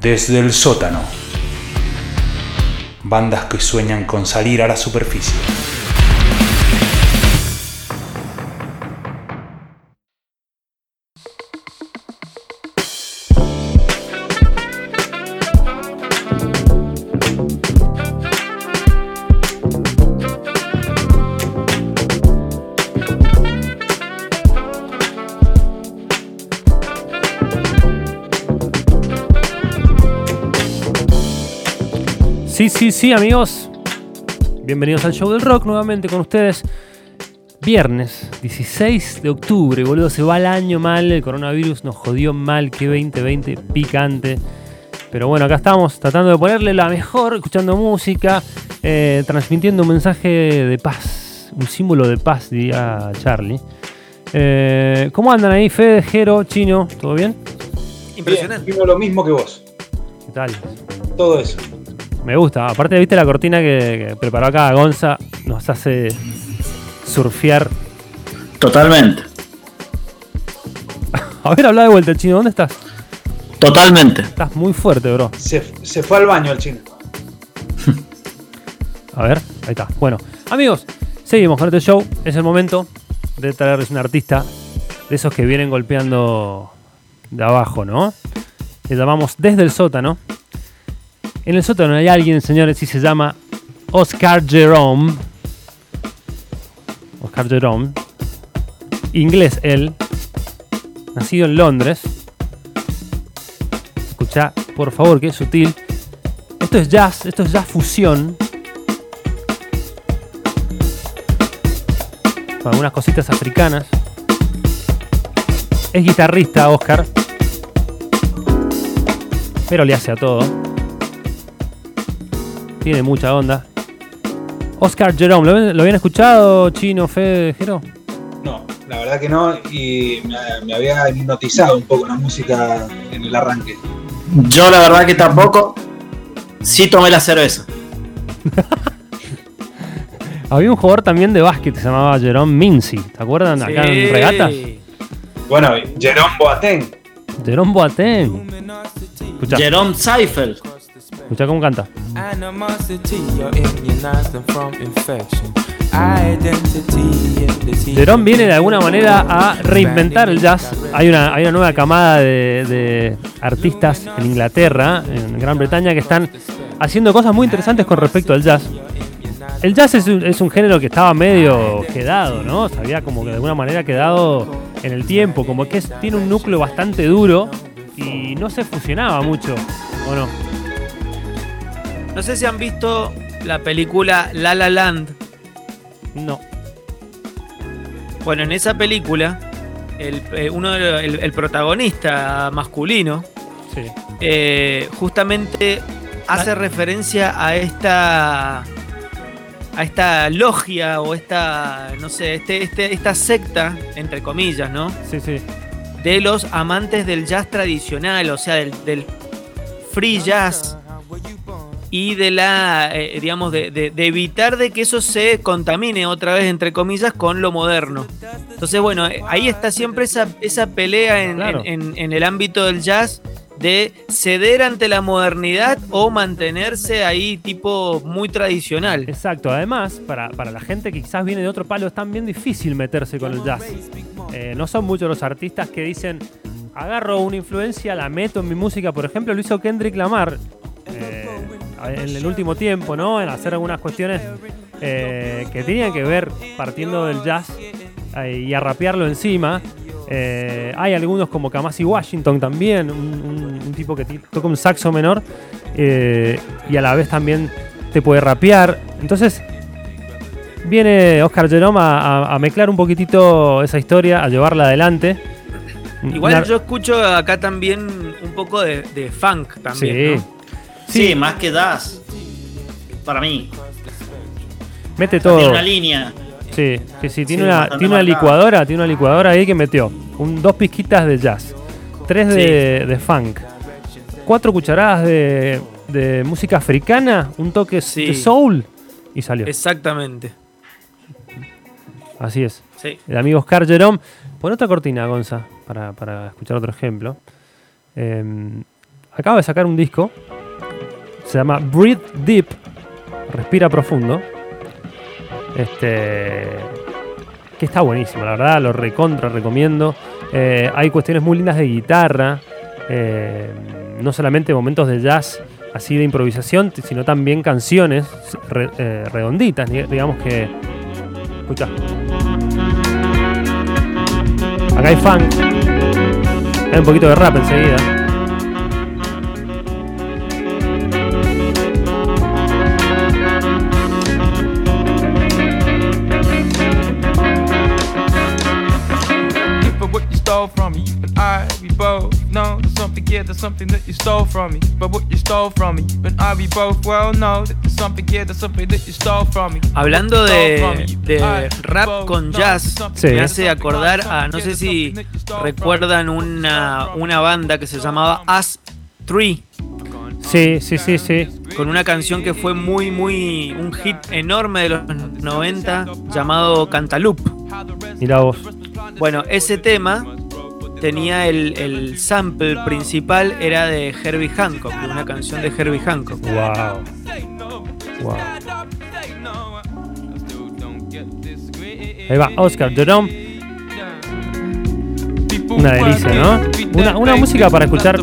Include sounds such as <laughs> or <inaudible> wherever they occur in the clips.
Desde el sótano. Bandas que sueñan con salir a la superficie. Sí, sí, sí, amigos. Bienvenidos al show del rock nuevamente con ustedes. Viernes 16 de octubre, boludo, se va el año mal, el coronavirus nos jodió mal, que 2020 picante. Pero bueno, acá estamos tratando de ponerle la mejor, escuchando música, eh, transmitiendo un mensaje de paz, un símbolo de paz, diría Charlie. Eh, ¿Cómo andan ahí, Fede, Jero, Chino? ¿Todo bien? Impresionante. Bien, lo mismo que vos. ¿Qué tal? Todo eso. Me gusta. Aparte, viste la cortina que, que preparó acá Gonza. Nos hace surfear. Totalmente. <laughs> A ver, habla de vuelta, el chino. ¿Dónde estás? Totalmente. Estás muy fuerte, bro. Se, se fue al baño el chino. <laughs> A ver, ahí está. Bueno, amigos, seguimos con este show. Es el momento de traerles un artista de esos que vienen golpeando de abajo, ¿no? Le llamamos Desde el Sótano. En el sótano hay alguien, señores, y se llama Oscar Jerome. Oscar Jerome. Inglés él. Nacido en Londres. Escucha, por favor, que es sutil. Esto es jazz, esto es jazz fusión. Con algunas cositas africanas. Es guitarrista, Oscar. Pero le hace a todo. Tiene mucha onda. Oscar Jerome, ¿lo, ¿lo habían escuchado, Chino, Fede, Jero? No, la verdad que no. Y me, me había hipnotizado un poco la música en el arranque. Yo la verdad que tampoco. Sí tomé la cerveza. <laughs> Había un jugador también de básquet que se llamaba Jerome Mincy. ¿Te acuerdan? Acá en regatas. Bueno, Jerome Boateng. Jerome Boateng. Escuchá, Jerome Seifel. Escuchá cómo canta. Jerome viene de alguna manera a reinventar el jazz. Hay una, hay una nueva camada de, de artistas en Inglaterra, en Gran Bretaña, que están haciendo cosas muy interesantes con respecto al jazz. El jazz es un, es un género que estaba medio quedado, ¿no? Se había como que de alguna manera quedado en el tiempo, como que es- tiene un núcleo bastante duro y no se fusionaba mucho, ¿o no? No sé si han visto la película La La Land. No. Bueno, en esa película, el, eh, uno de el, el protagonista masculino Sí. eh, justamente hace referencia a esta a esta logia o esta no sé este, este- esta secta entre comillas no Sí, sí. de los amantes del jazz tradicional o sea del, del free jazz y de la eh, digamos de, de- de evitar de que eso se contamine otra vez entre comillas con lo moderno entonces bueno eh, ahí está siempre esa, esa pelea en, Claro. en- en- en el ámbito del jazz de ceder ante la modernidad o mantenerse ahí tipo muy tradicional Exacto, además, para, para la gente que quizás viene de otro palo, es también difícil meterse con el jazz. Eh, no son muchos los artistas que dicen, agarro una influencia, la meto en mi música. Por ejemplo, lo hizo Kendrick Lamar eh, en el último tiempo, ¿no? En hacer algunas cuestiones eh, que tenían que ver partiendo del jazz eh, y a rapearlo encima. Eh, hay algunos como Kamasi Washington también, un, un- un tipo que toca un saxo menor y a la vez también te puede rapear. Entonces, viene Oscar Jerome a, a- a mezclar un poquitito esa historia, a llevarla adelante. igual Una- yo escucho acá también un poco de, de funk también Sí. ¿no? Sí, más que jazz. Para mí. Mete Tiene todo. una línea. Sí, sí, sí, tiene, Sí, una, tiene una licuadora, tiene una licuadora ahí que metió un, dos pizquitas de jazz, tres de, de funk, cuatro cucharadas de, de música africana, un toque Sí. de soul y salió. exactamente Así es. sí El amigo Oscar Jerome. Pon otra cortina, Gonza, para, para escuchar otro ejemplo. Eh, acaba de sacar un disco. Se llama Breathe Deep. Respira profundo. Este. Que está buenísimo, la verdad, lo recontra recomiendo. Eh, hay cuestiones muy lindas de guitarra. eh, no solamente momentos de jazz así de improvisación, sino también canciones re- eh, redonditas, di- digamos que. Escucha. Acá hay funk. Hay un poquito de rap enseguida. There's something, that you stole from me. But what you stole from me, and I, we both well know that there's something, yeah, there's something that you stole from me. Hablando de, de rap con jazz, Sí. me hace acordar a, no sé si recuerdan una, una banda que se llamaba Us 3, Sí, sí, sí, sí. con una canción que fue muy, muy, un hit enorme de los 90 llamado Cantaloupe. Mira vos. Bueno, ese tema tenía el, el sample principal, era de Herbie Hancock, una canción de Herbie Hancock. Wow. Wow. Ahí va, Oscar Jerome. Una delicia, ¿no? Una, una música para escuchar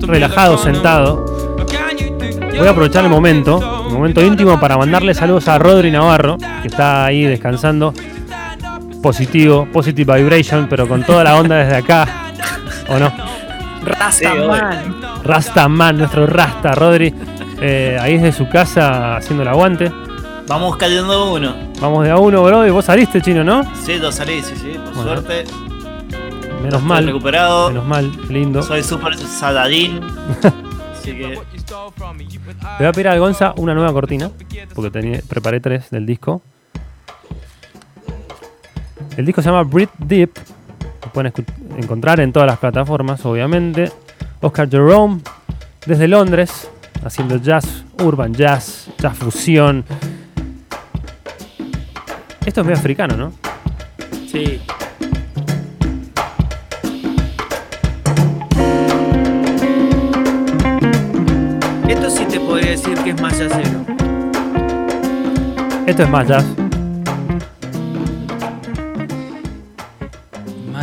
relajado, sentado. Voy a aprovechar el momento, el momento íntimo para mandarle saludos a Rodri Navarro, que está ahí descansando. Positivo, positive vibration, pero con toda la onda desde acá. ¿O no? Rastaman. Rastaman, nuestro Rasta, Rodri. eh, ahí desde su casa haciendo el aguante. Vamos cayendo uno. Vamos de a uno, bro. Y vos saliste, chino, ¿no? Sí, yo salí, sí, sí, por Bueno. suerte. Menos Estoy mal. recuperado. Menos mal, lindo. Soy super saladín. <laughs> Así que Le voy a pedir a Gonza una nueva cortina, porque tenía, preparé tres del disco. El disco se llama Breathe Deep. Lo pueden encontrar en todas las plataformas, obviamente. Oscar Jerome, desde Londres, haciendo jazz, urban jazz, jazz fusión. Esto es medio africano, ¿no? Sí. Esto sí te podría decir que es más yacero. Esto es más jazz.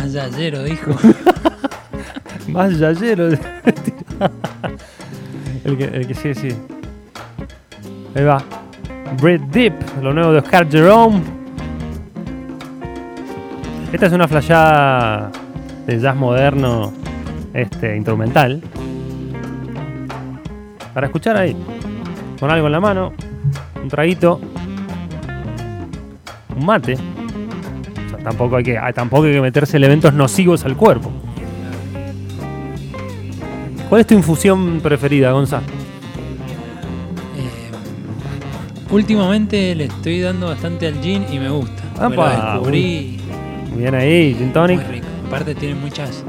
Más yayero, dijo. <laughs> Más yayero. <laughs> el, que, el que sí, sí. Ahí va. Breathe Deep, lo nuevo de Oscar Jerome. Esta es una flashada de jazz moderno este, instrumental. Para escuchar ahí. Con algo en la mano. Un traguito. Un mate. Tampoco hay que, ah, tampoco hay que meterse elementos nocivos al cuerpo. ¿Cuál es tu infusión preferida, Gonza? Eh, últimamente le estoy dando bastante al gin y me gusta. Apa, descubrí Bien ahí, Gin Tonic. muy rico. Aparte tiene muchas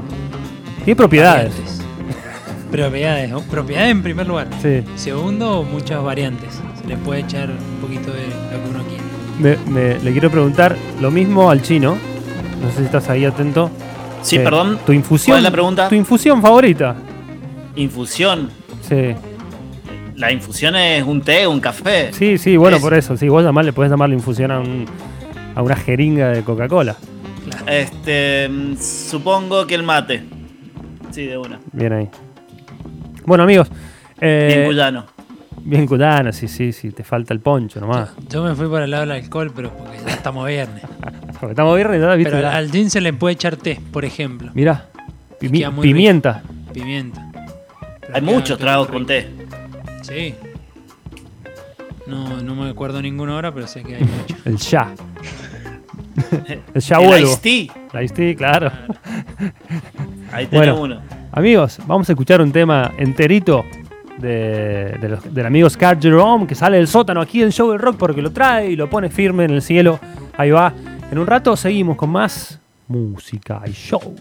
Tiene propiedades. variantes. <laughs> Propiedades, propiedades en primer lugar. Sí. Segundo, muchas variantes. Se le puede echar un poquito de lo que uno quiere. Me- me- le quiero preguntar lo mismo al chino. No sé si estás ahí atento. Sí, Eh, perdón. Tu infusión. ¿Cuál es la pregunta? Tu infusión favorita. Infusión. Sí. La infusión es un té, un café. Sí, sí, bueno, Es- por eso. Sí, vos llamarle, podés llamarle infusión a, un- a una jeringa de Coca-Cola. Este, mm, supongo que el mate. Sí, de una. Bien ahí. Bueno, amigos. eh, Bien cuyano. Bien cuyano, sí, sí, sí. Te falta el poncho nomás. Yo me fui por el lado del alcohol, pero porque ya estamos viernes. <laughs> Porque estamos viernes, ya, ¿viste? Pero al gin se le puede echar té, por ejemplo. Mirá. pimi- pimienta. Pimienta. Pero Hay muchos tragos con té. Sí. No, no me acuerdo ninguno ahora, pero sé que hay muchos. El ya. <laughs> el ya el vuelvo. iced tea. La Ice-T, claro. Ahí tenés Bueno. uno. Amigos, vamos a escuchar un tema enterito del amigo Scar Jerome que sale del sótano aquí en Show del Rock porque lo trae y lo pone firme en el cielo. Ahí va. En un rato seguimos con más música y show.